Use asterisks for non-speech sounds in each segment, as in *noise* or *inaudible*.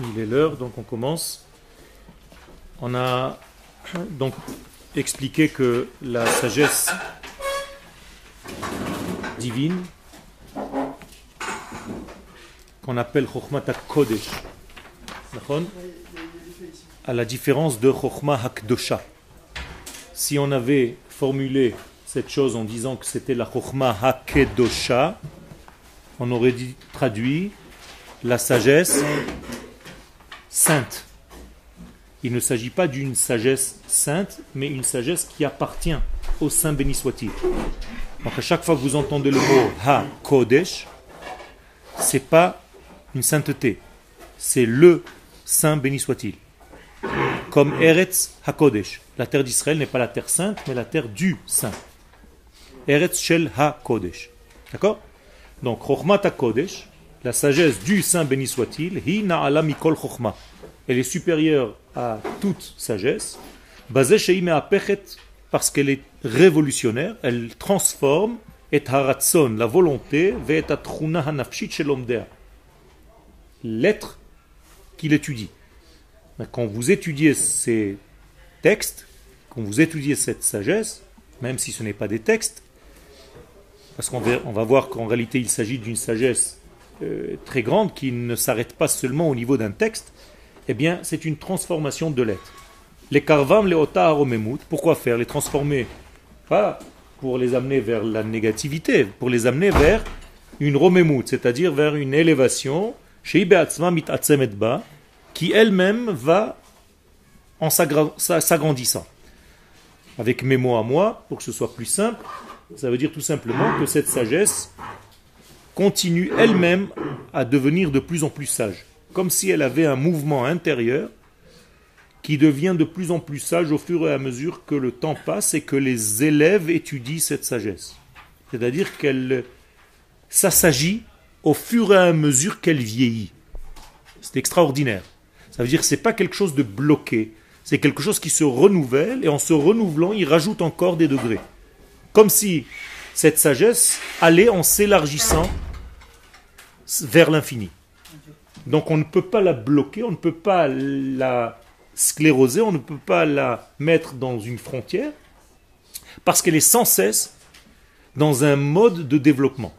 Il est l'heure, donc on commence. On a donc expliqué que la sagesse divine, qu'on appelle Chokhmat Kodesh, à la différence de Chokhmah Hakdosha. Si on avait formulé cette chose en disant que c'était la Chokhmah Hakedosha, on aurait traduit la sagesse sainte. Il ne s'agit pas d'une sagesse sainte, mais une sagesse qui appartient au Saint béni soit-il. Donc à chaque fois que vous entendez le mot Ha Kodesh, c'est pas une sainteté, c'est le Saint béni soit-il. Comme Eretz HaKodesh. La terre d'Israël n'est pas la terre sainte, mais la terre du Saint. Eretz Shel HaKodesh. D'accord? Donc, Chochmat HaKodesh, la sagesse du Saint béni soit-il. Elle est supérieure à toute sagesse. Parce qu'elle est révolutionnaire, elle transforme et haratson, la volonté, l'être qu'il étudie. Quand vous étudiez ces textes, quand vous étudiez cette sagesse, même si ce n'est pas des textes, parce qu'on va, on va voir qu'en réalité il s'agit d'une sagesse euh, très grande qui ne s'arrête pas seulement au niveau d'un texte, eh bien c'est une transformation de l'être. Les karvam, les ota aromemut, pourquoi faire? Les transformer, pas pour les amener vers la négativité, pour les amener vers une romemut, c'est-à-dire vers une élévation, chez qui elle-même va en s'agrandissant. Avec mes mots à moi, pour que ce soit plus simple, ça veut dire tout simplement que cette sagesse continue elle-même à devenir de plus en plus sage, comme si elle avait un mouvement intérieur qui devient de plus en plus sage au fur et à mesure que le temps passe et que les élèves étudient cette sagesse. C'est-à-dire qu'elle s'assagit au fur et à mesure qu'elle vieillit. C'est extraordinaire. Ça veut dire que ce n'est pas quelque chose de bloqué, c'est quelque chose qui se renouvelle et en se renouvelant, il rajoute encore des degrés. Comme si cette sagesse allait en s'élargissant vers l'infini. Donc on ne peut pas la bloquer, on ne peut pas la scléroser, on ne peut pas la mettre dans une frontière, parce qu'elle est sans cesse dans un mode de développement.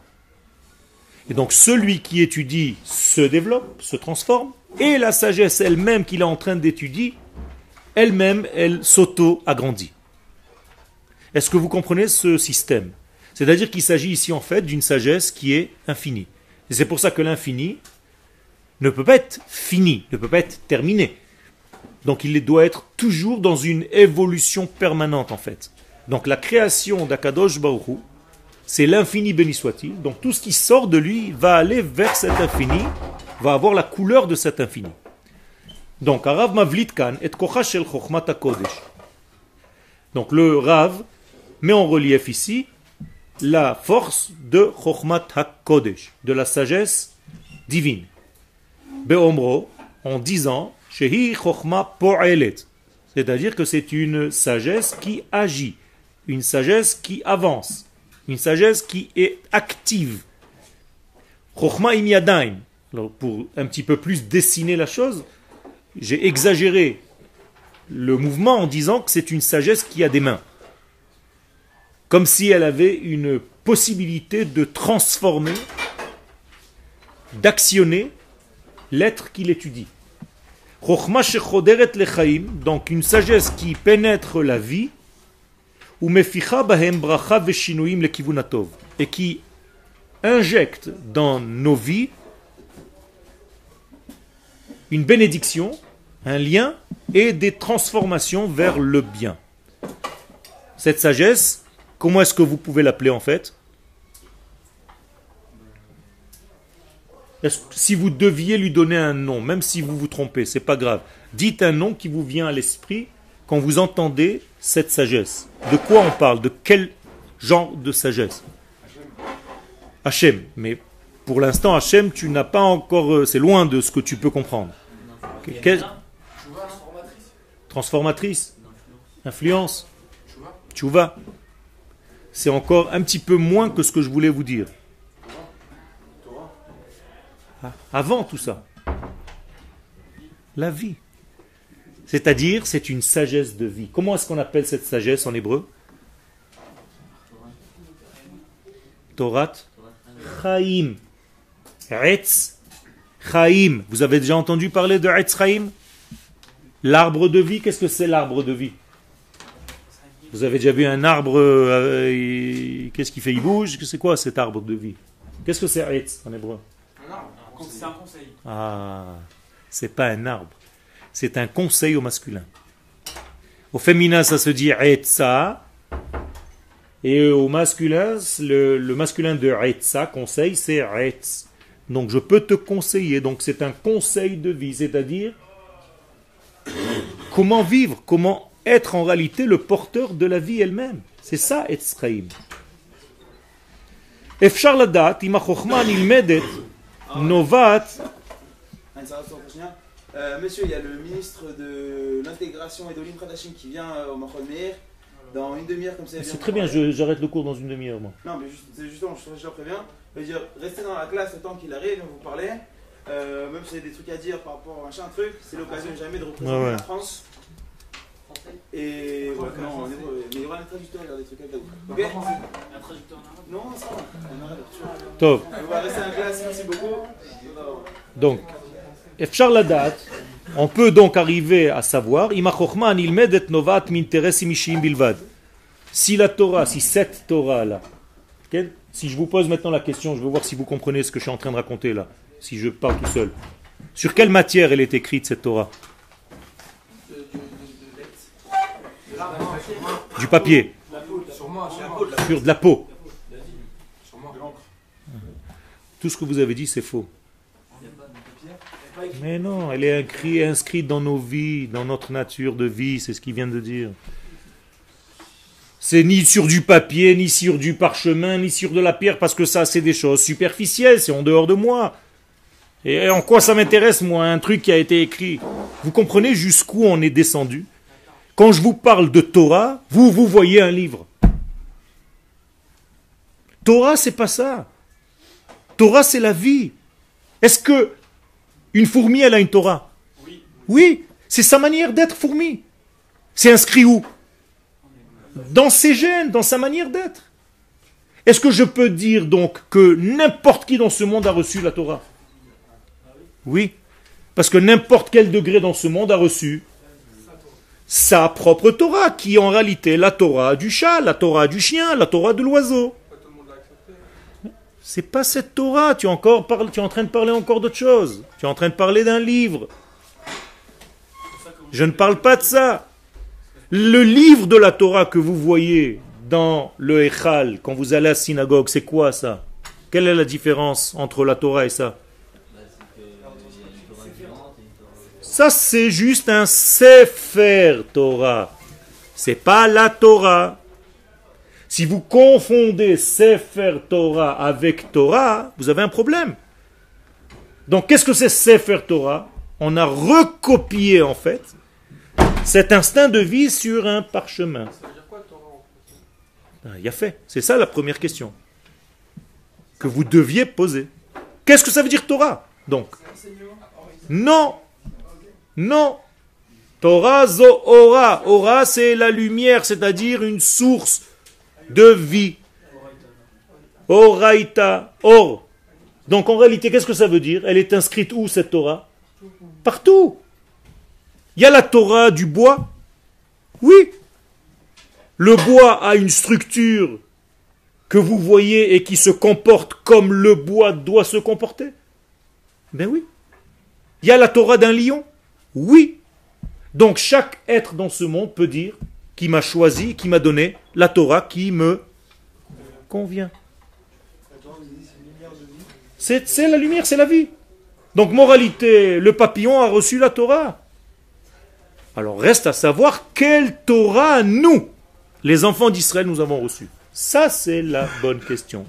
Et donc celui qui étudie se développe, se transforme, et la sagesse elle-même qu'il est en train d'étudier, elle-même, elle, s'auto-agrandit. Est-ce que vous comprenez ce système? C'est-à-dire qu'il s'agit ici en fait d'une sagesse qui est infinie. Et c'est pour ça que l'infini ne peut pas être fini, ne peut pas être terminé. Donc il doit être toujours dans une évolution permanente en fait. Donc la création d'Akadosh Baruch c'est l'infini béni soit-il. Donc tout ce qui sort de lui va aller vers cet infini, va avoir la couleur de cet infini. Donc Arav et Kodesh. Donc le Rav met en relief ici la force de Chochmat HaKodesh, de la sagesse divine. Beomro, en disant, Shehi Chochma Po'elet, c'est-à-dire que c'est une sagesse qui agit, une sagesse qui avance, une sagesse qui est active. Chochma im Alors pour un petit peu plus dessiner la chose, j'ai exagéré le mouvement en disant que c'est une sagesse qui a des mains. Comme si elle avait une possibilité de transformer, d'actionner l'être qu'il étudie. Donc une sagesse qui pénètre la vie, et qui injecte dans nos vies une bénédiction, un lien et des transformations vers le bien. Cette sagesse, comment est-ce que vous pouvez l'appeler en fait Si vous deviez lui donner un nom, même si vous vous trompez, c'est pas grave. Dites un nom qui vous vient à l'esprit quand vous entendez cette sagesse. De quoi on parle De quel genre de sagesse Hachem. Mais pour l'instant, Hachem, tu n'as pas encore. Euh, c'est loin de ce que tu peux comprendre. Transformatrice. Influence. vas C'est encore un petit peu moins que ce que je voulais vous dire. Ah, avant tout ça. La vie. C'est-à-dire, c'est une sagesse de vie. Comment est-ce qu'on appelle cette sagesse en hébreu? Torat Chaim. Etz Chaim. Vous avez déjà entendu parler de Etz Chaim? L'arbre de vie, qu'est-ce que c'est l'arbre de vie? Vous avez déjà vu un arbre, euh, qu'est-ce qu'il fait Il bouge? C'est quoi cet arbre de vie? Qu'est-ce que c'est Etz en hébreu? C'est un conseil. Ah, c'est pas un arbre. C'est un conseil au masculin. Au féminin, ça se dit Etza. Et au masculin, le, le masculin de Etza, conseil, c'est Etz. Donc je peux te conseiller. Donc c'est un conseil de vie, c'est-à-dire comment vivre, comment être en réalité le porteur de la vie elle-même. C'est ça, Etzraim. אפשר לדעת אם החוכמה נלמדת, נובעת Un sarrasin pour finir. Euh, monsieur, il y a le ministre de l'intégration et d'Olim Kardashian qui vient euh, au Mahon Meir dans une demi-heure comme ça. il vient C'est vous très bien, parler. je- j'arrête le cours dans une demi-heure, moi. Non, mais juste- c'est justement, je, je le préviens. Je veux dire, restez dans la classe le temps qu'il arrive, il vient vous parler. Euh, même si vous avez des trucs à dire par rapport à machin, truc, c'est l'occasion jamais de représenter Ouais, ouais. la France. Et. Ouais, non, en hébreu, mais il y aura un traducteur, il y aura des trucs à dire. Ok Un traducteur en arabe. Non, ça va. On arrête. tu vois. Tov. On va rester en classe, merci beaucoup. Donc, אפשר לדעת, on peut donc arriver à savoir, אם החוכמה נלמדת נובעת מאינטרסים אישיים בלבד. Si la Torah, si cette Torah-là, ok, si je vous pose maintenant la question, je veux voir si vous comprenez ce que je suis en train de raconter là, si je parle tout seul. Sur quelle matière elle est écrite cette Torah Du papier, sur de la peau. Tout ce que vous avez dit, c'est faux. Mais non, elle est inscrite, dans nos vies, dans notre nature de vie, c'est ce qu'il vient de dire. C'est ni sur du papier, ni sur du parchemin, ni sur de la pierre, parce que ça, c'est des choses superficielles, c'est en dehors de moi. Et en quoi ça m'intéresse, moi, un truc qui a été écrit? Vous comprenez jusqu'où on est descendu? Quand je vous parle de Torah, vous, vous voyez un livre. Torah, c'est pas ça. Torah, c'est la vie. Est-ce que une fourmi, elle a une Torah? Oui. c'est sa manière d'être fourmi. C'est inscrit où? Dans ses gènes, dans sa manière d'être. Est-ce que je peux dire donc que n'importe qui dans ce monde a reçu la Torah? Oui. Parce que n'importe quel degré dans ce monde a reçu sa propre Torah, qui en réalité la Torah du chat, la Torah du chien, la Torah de l'oiseau. C'est pas cette Torah, tu es, encore tu es en train de parler encore d'autre chose. Tu es en train de parler d'un livre. Je ne parle pas de ça. Le livre de la Torah que vous voyez dans le Echal, quand vous allez à la synagogue, c'est quoi ça? Quelle est la différence entre la Torah et ça? Ça, c'est juste un Sefer Torah. C'est pas la Torah. Si vous confondez Sefer Torah avec Torah, vous avez un problème. Donc, qu'est-ce que c'est Sefer Torah? On a recopié, en fait, cet instinct de vie sur un parchemin. Ah, Il y a fait. C'est ça la première question que vous deviez poser. Qu'est-ce que ça veut dire Torah? Donc, non, non. Torah zo ora. Ora, c'est la lumière, c'est-à-dire une source de vie. Oraita, or. Donc en réalité, qu'est-ce que ça veut dire? Elle est inscrite où cette Torah? Partout. Il y a la Torah du bois? Oui. Le bois a une structure que vous voyez et qui se comporte comme le bois doit se comporter? Ben oui. Il y a la Torah d'un lion? Oui. Donc chaque être dans ce monde peut dire qui m'a choisi, qui m'a donné la Torah qui me convient. C'est la lumière, c'est la vie. Donc moralité, le papillon a reçu la Torah. Alors reste à savoir quelle Torah nous, les enfants d'Israël, nous avons reçu. Ça, c'est la bonne question.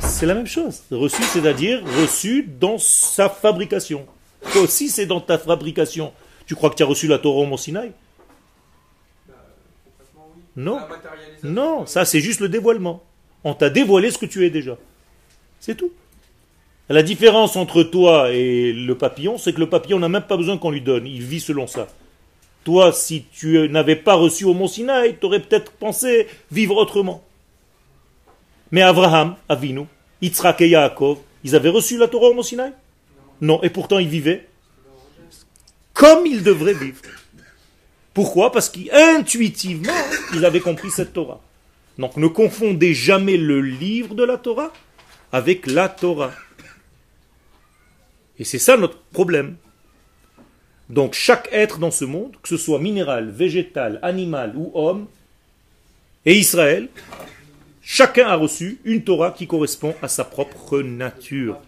C'est la même chose. Reçu, c'est-à-dire reçu dans sa fabrication. Toi aussi, c'est dans ta fabrication. Tu crois que tu as reçu la Torah au Mont Sinaï Non. Non, ça c'est juste le dévoilement. On t'a dévoilé ce que tu es déjà. C'est tout. La différence entre toi et le papillon, c'est que le papillon n'a même pas besoin qu'on lui donne. Il vit selon ça. Toi, si tu n'avais pas reçu au Mont Sinaï, tu aurais peut-être pensé vivre autrement. Mais Abraham, Avinu, Yitzhak et Yaakov, ils avaient reçu la Torah au Mont Sinaï Non, et pourtant ils vivaient comme ils devraient vivre. Pourquoi? Parce qu'intuitivement, ils avaient compris cette Torah. Donc ne confondez jamais le livre de la Torah avec la Torah. Et c'est ça notre problème. Donc chaque être dans ce monde, que ce soit minéral, végétal, animal ou homme, et Israël, chacun a reçu une Torah qui correspond à sa propre nature.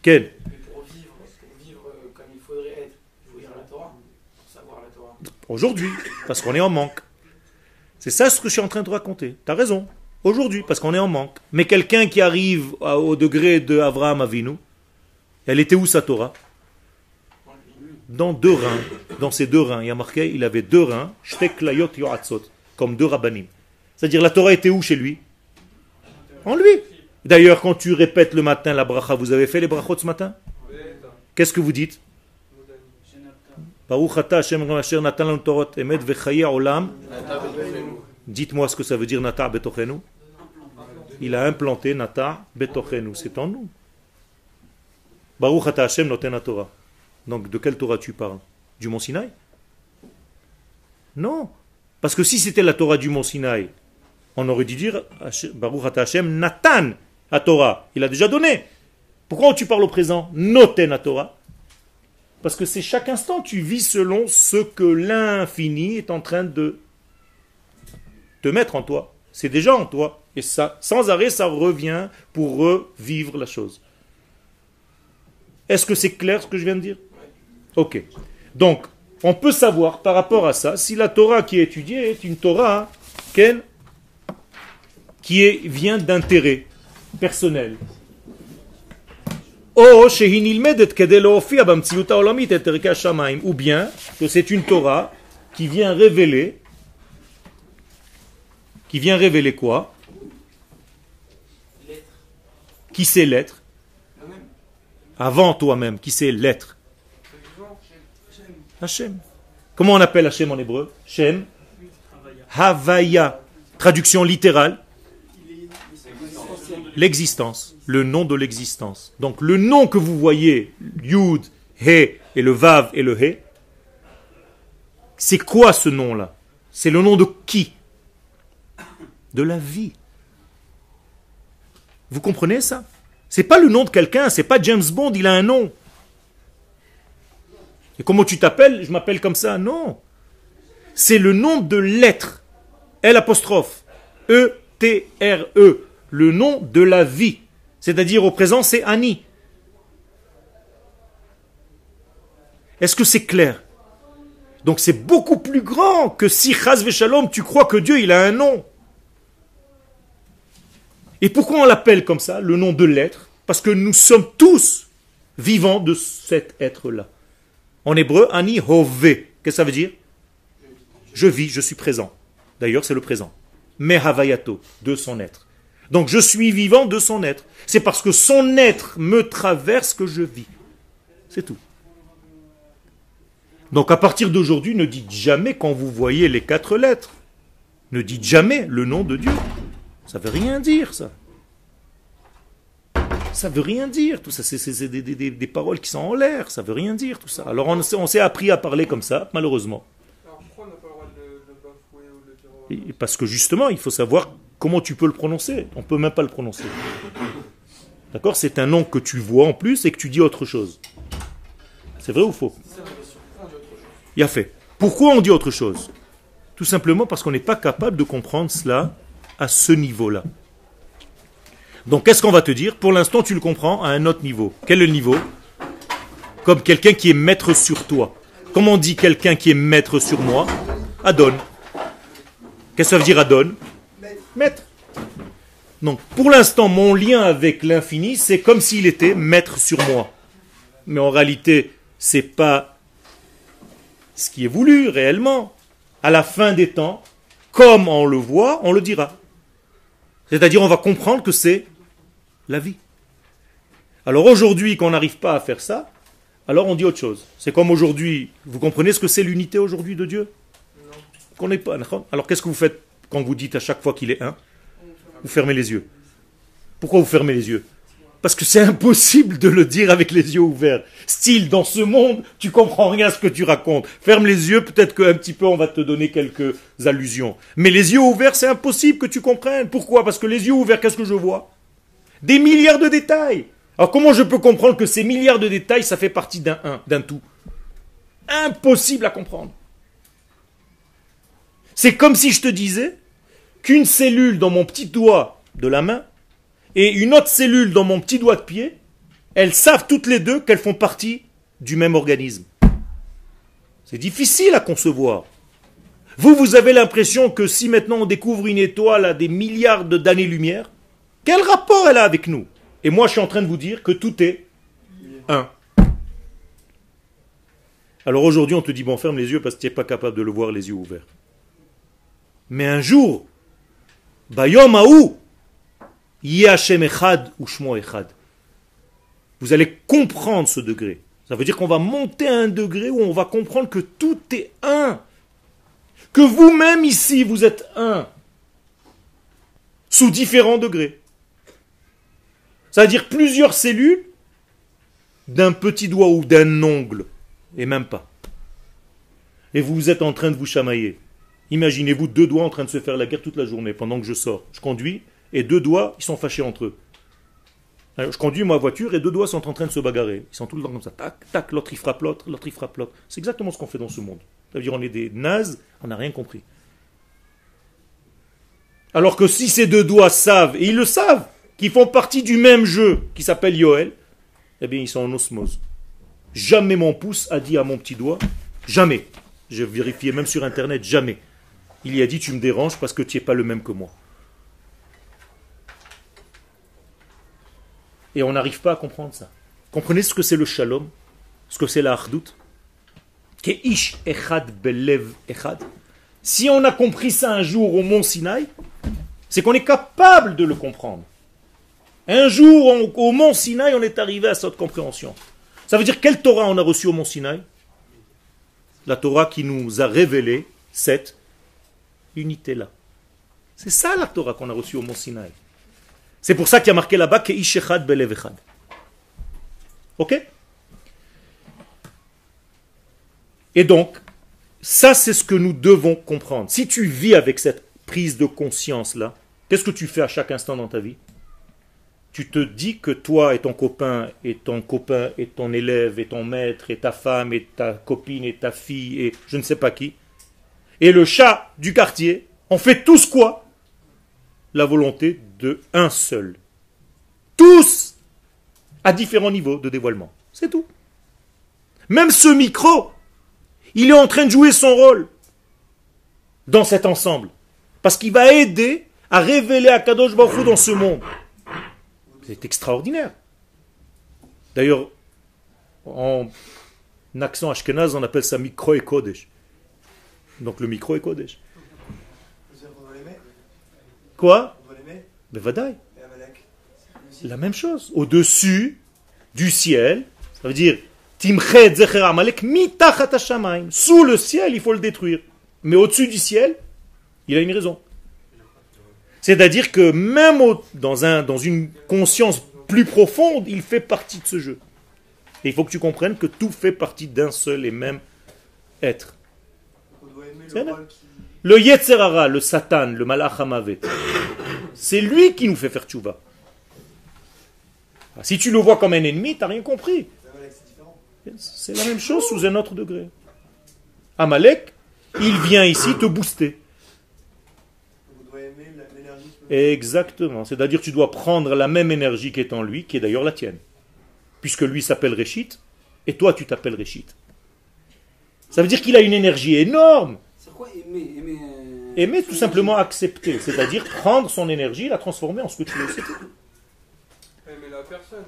Quelle Pour vivre, pour vivre euh, comme il faudrait être, il faut lire la Torah, pour savoir la Torah. Aujourd'hui, parce qu'on est en manque. C'est ça ce que je suis en train de raconter. Tu as raison. Aujourd'hui, parce qu'on est en manque. Mais quelqu'un qui arrive au degré de Avraham Avinu, elle était où sa Torah? Dans deux reins. Dans ses deux reins. Il y a marqué, il avait deux reins, comme deux rabbanim. C'est-à-dire la Torah était où chez lui? En lui. D'ailleurs, quand tu répètes le matin la bracha, vous avez fait les brachot ce matin? Qu'est-ce que vous dites? Baruch ata Hashem asher natan torot emet vechaye olam. Dites-moi ce que ça veut dire Nata betochenu. Il a implanté Nata betochenu, c'est en nous. Baruch ata Hashem noten Torah. Donc de quelle Torah tu parles? Du Mont Sinaï? Non. Parce que si c'était la Torah du Mont Sinaï, on aurait dû dire Baruch ata Hashem Natan à Torah. Il a déjà donné. Pourquoi tu parles au présent? Noten Torah Parce que c'est chaque instant, tu vis selon ce que l'infini est en train de te mettre en toi. C'est déjà en toi. Et ça, sans arrêt, ça revient pour revivre la chose. Est-ce que c'est clair ce que je viens de dire? Ok. Donc, on peut savoir par rapport à ça si la Torah qui est étudiée est une Torah Ken, qui est, vient d'intérêt personnel או שהיא נלמדת כדי להופיע במציאות העולמית את ערכי השמיים, ou bien que c'est une Torah qui vient révéler, qui vient révéler quoi L'être. Qui c'est l'être Moi-même. Avant toi-même, qui c'est l'être Le vivant. J'aime. Hachem. Comment on appelle Hachem en hébreu Shem Havaya. Traduction littérale L'existence. Le nom de l'existence. Donc le nom que vous voyez, Yud, He et le Vav et le He, c'est quoi ce nom-là? C'est le nom de qui? De la vie. Vous comprenez ça? C'est pas le nom de quelqu'un, c'est pas James Bond, il a un nom. Et comment tu t'appelles? Je m'appelle comme ça. Non. C'est le nom de l'être. L apostrophe. E-T-R-E. Le nom de la vie. C'est-à-dire au présent, c'est Annie. Est-ce que c'est clair? Donc c'est beaucoup plus grand que si Chaz Shalom, tu crois que Dieu, il a un nom. Et pourquoi on l'appelle comme ça, le nom de l'être? Parce que nous sommes tous vivants de cet être-là. En hébreu, Ani Hove. Qu'est-ce que ça veut dire? Je vis, je suis présent. D'ailleurs, c'est le présent. Mais Havayato, de son être. Donc je suis vivant de son être. C'est parce que son être me traverse que je vis. C'est tout. Donc à partir d'aujourd'hui, ne dites jamais quand vous voyez les quatre lettres. Ne dites jamais le nom de Dieu. Ça veut rien dire, ça. Ça veut rien dire, tout ça. C'est des, des- des- des paroles qui sont en l'air. Ça veut rien dire, tout ça. Alors on, s'est- on s'est appris à parler comme ça, malheureusement. Alors pourquoi on n'a pas le droit de bafouer ou de dire parce que justement, il faut savoir comment tu peux le prononcer? On peut même pas le prononcer. D'accord? C'est un nom que tu vois en plus et que tu dis autre chose. C'est vrai ou faux? Il a fait. Pourquoi on dit autre chose? Tout simplement parce qu'on n'est pas capable de comprendre cela à ce niveau-là. Donc qu'est-ce qu'on va te dire? Pour l'instant, tu le comprends à un autre niveau. Quel est le niveau? Comme quelqu'un qui est maître sur toi. Comment on dit quelqu'un qui est maître sur moi Adon. Qu'est-ce que ça veut dire Adon? Maître. Donc pour l'instant, mon lien avec l'infini, c'est comme s'il était maître sur moi. Mais en réalité, c'est pas ce qui est voulu réellement. À la fin des temps, comme on le voit, on le dira. C'est-à-dire, on va comprendre que c'est la vie. Alors aujourd'hui, quand on n'arrive pas à faire ça, alors on dit autre chose. C'est comme aujourd'hui, vous comprenez ce que c'est l'unité aujourd'hui de Dieu? Qu'on n'est pas. Alors qu'est-ce que vous faites? Quand vous dites à chaque fois qu'il est un Vous fermez les yeux. Pourquoi vous fermez les yeux? Parce que c'est impossible de le dire avec les yeux ouverts. Style, dans ce monde, tu comprends rien à ce que tu racontes. Ferme les yeux, peut-être qu'un petit peu on va te donner quelques allusions. Mais les yeux ouverts, c'est impossible que tu comprennes. Pourquoi? Parce que les yeux ouverts, qu'est-ce que je vois? Des milliards de détails. Alors comment je peux comprendre que ces milliards de détails, ça fait partie d'un un, d'un tout? Impossible à comprendre. C'est comme si je te disais qu'une cellule dans mon petit doigt de la main et une autre cellule dans mon petit doigt de pied, elles savent toutes les deux qu'elles font partie du même organisme. C'est difficile à concevoir. Vous, vous avez l'impression que si maintenant on découvre une étoile à des milliards d'années-lumière, quel rapport elle a avec nous? Et moi, je suis en train de vous dire que tout est un. Alors aujourd'hui, on te dit, bon, ferme les yeux parce que tu n'es pas capable de le voir les yeux ouverts. Mais un jour, Bayom Aou, Echad ou Shmo Echad. Vous allez comprendre ce degré. Ça veut dire qu'on va monter à un degré où on va comprendre que tout est un. Que vous-même ici, vous êtes un. Sous différents degrés. C'est-à-dire plusieurs cellules d'un petit doigt ou d'un ongle. Et même pas. Et vous êtes en train de vous chamailler. Imaginez-vous deux doigts en train de se faire la guerre toute la journée pendant que je sors. Je conduis et deux doigts, ils sont fâchés entre eux. je conduis ma voiture et deux doigts sont en train de se bagarrer. Ils sont tout le temps comme ça. Tac, tac, l'autre il frappe l'autre, l'autre il frappe l'autre. C'est exactement ce qu'on fait dans ce monde. Ça veut dire on est des nazes, on n'a rien compris. Alors que si ces deux doigts savent, et ils le savent, qu'ils font partie du même jeu qui s'appelle Yoel, eh bien ils sont en osmose. Jamais mon pouce a dit à mon petit doigt, jamais. J'ai vérifié même sur internet, jamais. Il y a dit tu me déranges parce que tu n'es pas le même que moi. Et on n'arrive pas à comprendre ça. Comprenez ce que c'est le shalom, ce que c'est la hardout? echad belev echad? Si on a compris ça un jour au mont Sinaï, c'est qu'on est capable de le comprendre. Un jour, au mont Sinaï, on est arrivé à cette compréhension. Ça veut dire quelle Torah on a reçu au mont Sinaï? La Torah qui nous a révélé cette unité-là. C'est ça la Torah qu'on a reçue au mont Sinaï. C'est pour ça qu'il y a marqué là-bas que Ishechad Belevechad. Ok? Et donc, ça c'est ce que nous devons comprendre. Si tu vis avec cette prise de conscience-là, qu'est-ce que tu fais à chaque instant dans ta vie? Tu te dis que toi et ton copain, et ton copain, et ton élève, et ton maître, et ta femme, et ta copine, et ta fille, et je ne sais pas qui, et le chat du quartier, on fait tous quoi? La volonté de un seul. Tous à différents niveaux de dévoilement. C'est tout. Même ce micro, il est en train de jouer son rôle dans cet ensemble. Parce qu'il va aider à révéler à Kadosh Baruch dans ce monde. C'est extraordinaire. D'ailleurs, en accent ashkenaz, on appelle ça micro et kodesh. Donc le micro est kodesh. Quoi? La même chose. Au-dessus du ciel, ça veut dire sous le ciel, il faut le détruire. Mais au-dessus du ciel, il a une raison. C'est-à-dire que même dans, un, dans une conscience plus profonde, il fait partie de ce jeu. Et il faut que tu comprennes que tout fait partie d'un seul et même être. Le Yetzerara, le Satan, le Malach c'est lui qui nous fait faire tchouva. Ah, si tu le vois comme un ennemi, tu n'as rien compris. C'est la même chose sous un autre degré. Amalek, il vient ici te booster. Exactement. C'est-à-dire tu dois prendre la même énergie qui est en lui, qui est d'ailleurs la tienne. Puisque lui s'appelle Réchit, et toi tu t'appelles Réchit. Ça veut dire qu'il a une énergie énorme. C'est quoi aimer Aimer, euh, aimer tout simplement accepter. C'est-à-dire prendre son énergie et la transformer en ce que tu veux. Aimer la personne.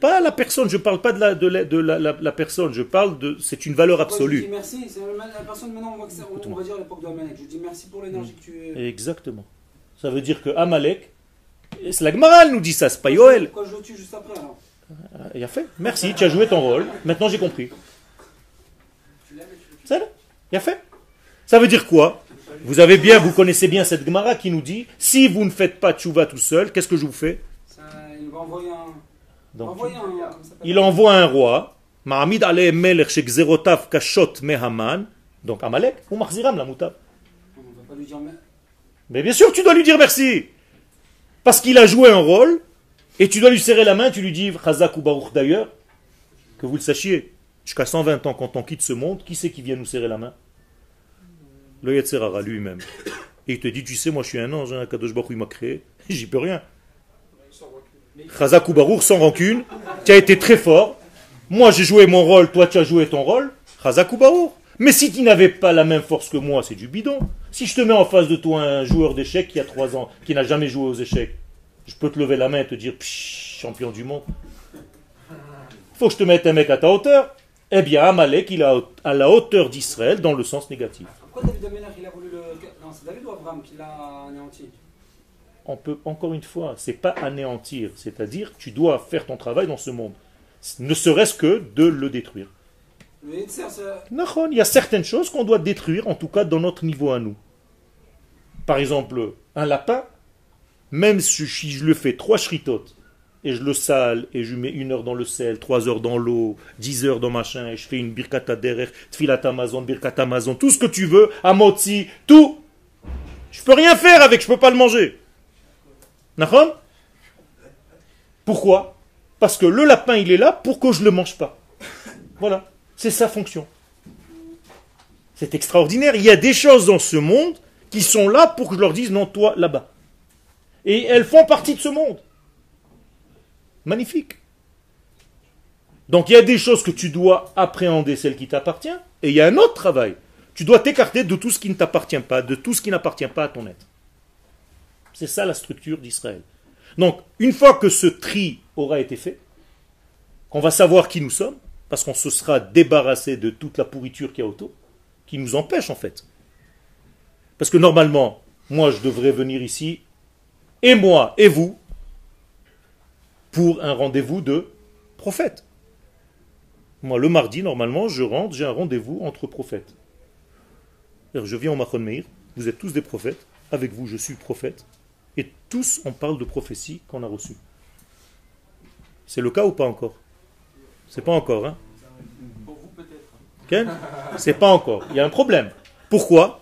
Pas la personne, je ne parle pas de la, de la, de la, la, personne, je parle de. C'est une valeur absolue. Je dis merci, c'est la personne maintenant, on va, on va dire l'époque de Amalek. Je dis merci pour l'énergie que tu. Exactement. Ça veut dire que Amalek, c'est la Gemara, nous dit ça, c'est pas Yoel. Pourquoi je le tue juste après alors Il a fait. Merci, tu as joué ton rôle. Maintenant j'ai compris. Ça, il a fait. Ça veut dire quoi? Vous avez bien, vous connaissez bien cette Gemara qui nous dit si vous ne faites pas tchouva tout seul, qu'est-ce que je vous fais? Ça, il va envoyer un. Donc, envoyer un. il envoie un roi, Ma'amid melech kashot mehaman, donc Amalek, ou Marziram la moutab. On va pas lui dire mais. Mais bien sûr, tu dois lui dire merci. Parce qu'il a joué un rôle, et tu dois lui serrer la main, tu lui dis, Chazak ou Baruch d'ailleurs, que vous le sachiez, jusqu'à 120 ans, quand on quitte ce monde, qui c'est qui vient nous serrer la main? Le Yetzerara lui-même. Et il te dit, tu sais, moi je suis un ange, un Kadosh Baruch il m'a créé, *laughs* j'y peux rien. Chazak ou Baruch, sans rancune, tu as été très fort, moi j'ai joué mon rôle, toi tu as joué ton rôle, Chazak ou Baruch. Mais si tu n'avais pas la même force que moi, c'est du bidon. Si je te mets en face de toi un joueur d'échecs qui a 3 ans, qui n'a jamais joué aux échecs, je peux te lever la main et te dire champion du monde. faut que je te mette un mec à ta hauteur. Eh bien, Amalek, il est à la hauteur d'Israël dans le sens négatif. Pourquoi David il a voulu le. Non, c'est David ou Abraham qui l'a anéanti? On peut, encore une fois, c'est pas anéantir, c'est-à-dire tu dois faire ton travail dans ce monde. Ne serait-ce que de le détruire. Le Il y a certaines choses qu'on doit détruire, en tout cas dans notre niveau à nous. Par exemple, un lapin, même si je le fais trois shritotes, et je le sale, et je mets une heure dans le sel, trois heures dans l'eau, dix heures dans machin, et je fais une birkata derrière, tfilat Amazon, birkata Amazon, tout ce que tu veux, amotzi, tout. Je peux rien faire avec, je peux pas le manger. Nahon Pourquoi? Parce que le lapin, il est là pour que je le mange pas. Voilà. C'est sa fonction. C'est extraordinaire. Il y a des choses dans ce monde qui sont là pour que je leur dise non, toi là-bas. Et elles font partie de ce monde. Magnifique. Donc il y a des choses que tu dois appréhender, celles qui t'appartiennent, et il y a un autre travail. Tu dois t'écarter de tout ce qui ne t'appartient pas, de tout ce qui n'appartient pas à ton être. C'est ça la structure d'Israël. Donc, une fois que ce tri aura été fait, qu'on va savoir qui nous sommes, parce qu'on se sera débarrassé de toute la pourriture qu'il y a autour, qui nous empêche en fait. Parce que normalement, moi je devrais venir ici, et moi et vous, pour un rendez-vous de prophète. Moi, le mardi, normalement, je rentre, j'ai un rendez-vous entre prophètes. Je viens au Machon Meir, vous êtes tous des prophètes, avec vous je suis prophète, et tous on parle de prophétie qu'on a reçue. C'est le cas ou pas encore? C'est pas encore, hein? Pour vous, peut-être. C'est pas encore. Il y a un problème. Pourquoi?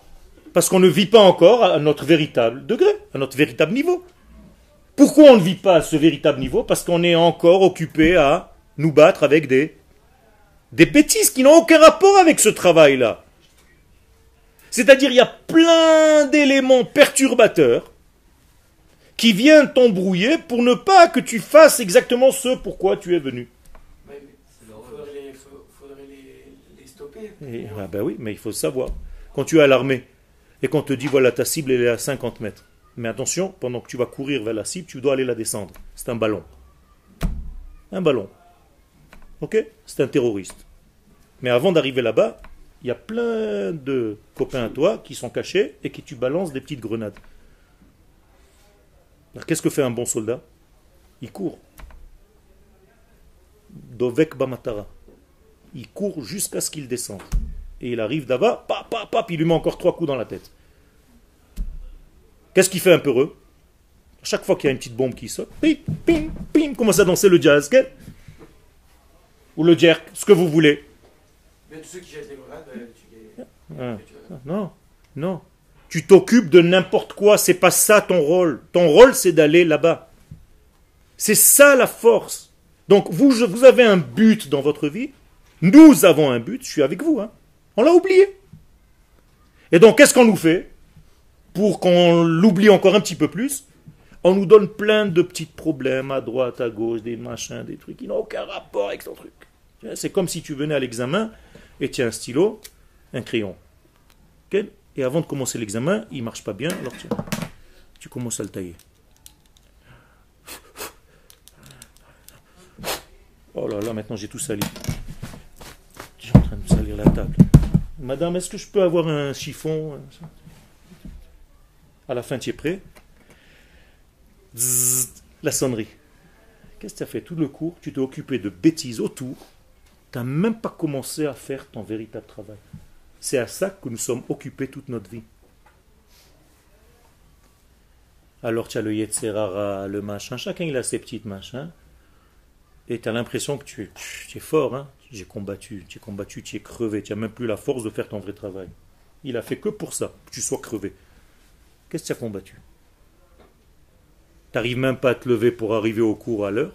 Parce qu'on ne vit pas encore à notre véritable degré, à notre véritable niveau. Pourquoi on ne vit pas à ce véritable niveau? Parce qu'on est encore occupé à nous battre avec des, des bêtises qui n'ont aucun rapport avec ce travail-là. C'est-à-dire, il y a plein d'éléments perturbateurs qui viennent t'embrouiller pour ne pas que tu fasses exactement ce pourquoi tu es venu. Ouais, mais faudrait les, faut- faudrait les, les stopper. Et- ah ben oui, mais il faut savoir. Quand tu es à l'armée et qu'on te dit voilà ta cible elle est à 50 mètres. Mais attention, pendant que tu vas courir vers la cible, tu dois aller la descendre. C'est un ballon. Un ballon. Ok? C'est un terroriste. Mais avant d'arriver là-bas, il y a plein de copains à toi qui sont cachés et qui tu balances des petites grenades. Alors, Qu'est-ce que fait un bon soldat? Il court. Dovek Bamatara. Il court jusqu'à ce qu'il descende. Et il arrive là-bas, pap, pap, pap, il lui met encore trois coups dans la tête. Qu'est-ce qu'il fait un peu heureux À chaque fois qu'il y a une petite bombe qui saute, pim, pim, pim, commence à danser le jazz. quel? Ou le jerk, ce que vous voulez. Mais tous ceux qui jettent les grenades, bah, tu les. Hein. tu vois. Non, non. Tu t'occupes de n'importe quoi, c'est pas ça ton rôle. Ton rôle, c'est d'aller là-bas. C'est ça la force. Donc vous, je- vous avez un but dans votre vie. Nous avons un but. Je suis avec vous. hein. On l'a oublié. Et donc, qu'est-ce qu'on nous fait? Pour qu'on l'oublie encore un petit peu plus On nous donne plein de petits problèmes à droite, à gauche, des machins, des trucs qui n'ont aucun rapport avec ton truc. C'est comme si tu venais à l'examen et tu as un stylo, un crayon. Et avant de commencer l'examen, il marche pas bien, alors tu commences à le tailler. Oh là là, maintenant j'ai tout sali. Suis en train de salir la table. Madame, est-ce que je peux avoir un chiffon? À la fin, tu es prêt La sonnerie. Qu'est-ce que tu as fait? Tout le cours Tu t'es occupé de bêtises autour. Tu n'as même pas commencé à faire ton véritable travail. C'est à ça que nous sommes occupés toute notre vie. Alors tu as le Yetzerara, le machin, chacun il a ses petites machins. Et tu as l'impression que tu, tu es fort, hein j'ai combattu, tu es combattu, tu es crevé, tu n'as même plus la force de faire ton vrai travail. Il a fait que pour ça, que tu sois crevé. Qu'est-ce que tu as combattu T'arrives même pas à te lever pour arriver au cours à l'heure?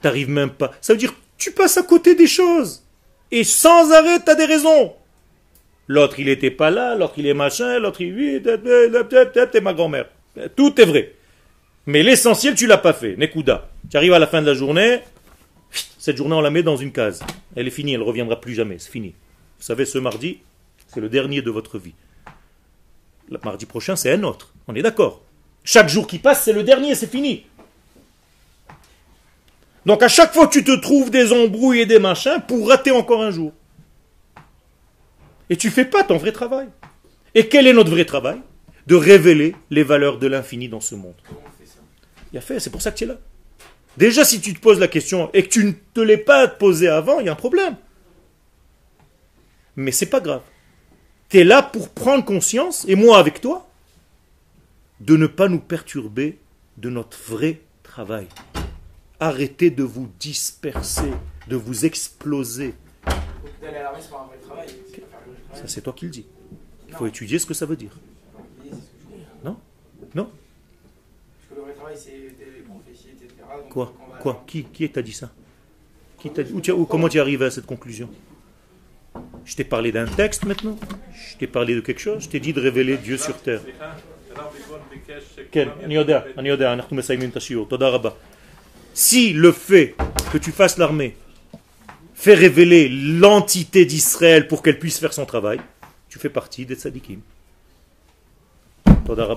T'arrives même pas. Ça veut dire tu passes à côté des choses. Et sans arrêt, tu as des raisons. L'autre, il n'était pas là, l'autre, il est machin, l'autre, il t'es ma grand-mère. Tout est vrai. Mais l'essentiel, tu l'as pas fait. Nekuda. Tu arrives à la fin de la journée, cette journée, on la met dans une case. Elle est finie, elle ne reviendra plus jamais. C'est fini. Vous savez, ce mardi, c'est le dernier de votre vie. Mardi prochain, c'est un autre. On est d'accord. Chaque jour qui passe, c'est le dernier, c'est fini. Donc à chaque fois, tu te trouves des embrouilles et des machins pour rater encore un jour. Et tu fais pas ton vrai travail. Et quel est notre vrai travail? De révéler les valeurs de l'infini dans ce monde. Il a fait, c'est pour ça que tu es là. Déjà, si tu te poses la question et que tu ne te l'es pas posé avant, il y a un problème. Mais c'est pas grave. Tu es là pour prendre conscience, et moi avec toi, de ne pas nous perturber de notre vrai travail. Arrêtez de vous disperser, de vous exploser. Ça, c'est toi qui le dis. Il faut étudier ce que ça veut dire. Non? Non? Quoi? Quoi? Qui Qui t'a dit ça? Qui t'a dit, ou, Comment tu es arrivé à cette conclusion? Je t'ai parlé d'un texte maintenant Je t'ai parlé de quelque chose Je t'ai dit de révéler Dieu sur terre. Si le fait que tu fasses l'armée fait révéler l'entité d'Israël pour qu'elle puisse faire son travail, tu fais partie des tzadikim. Toda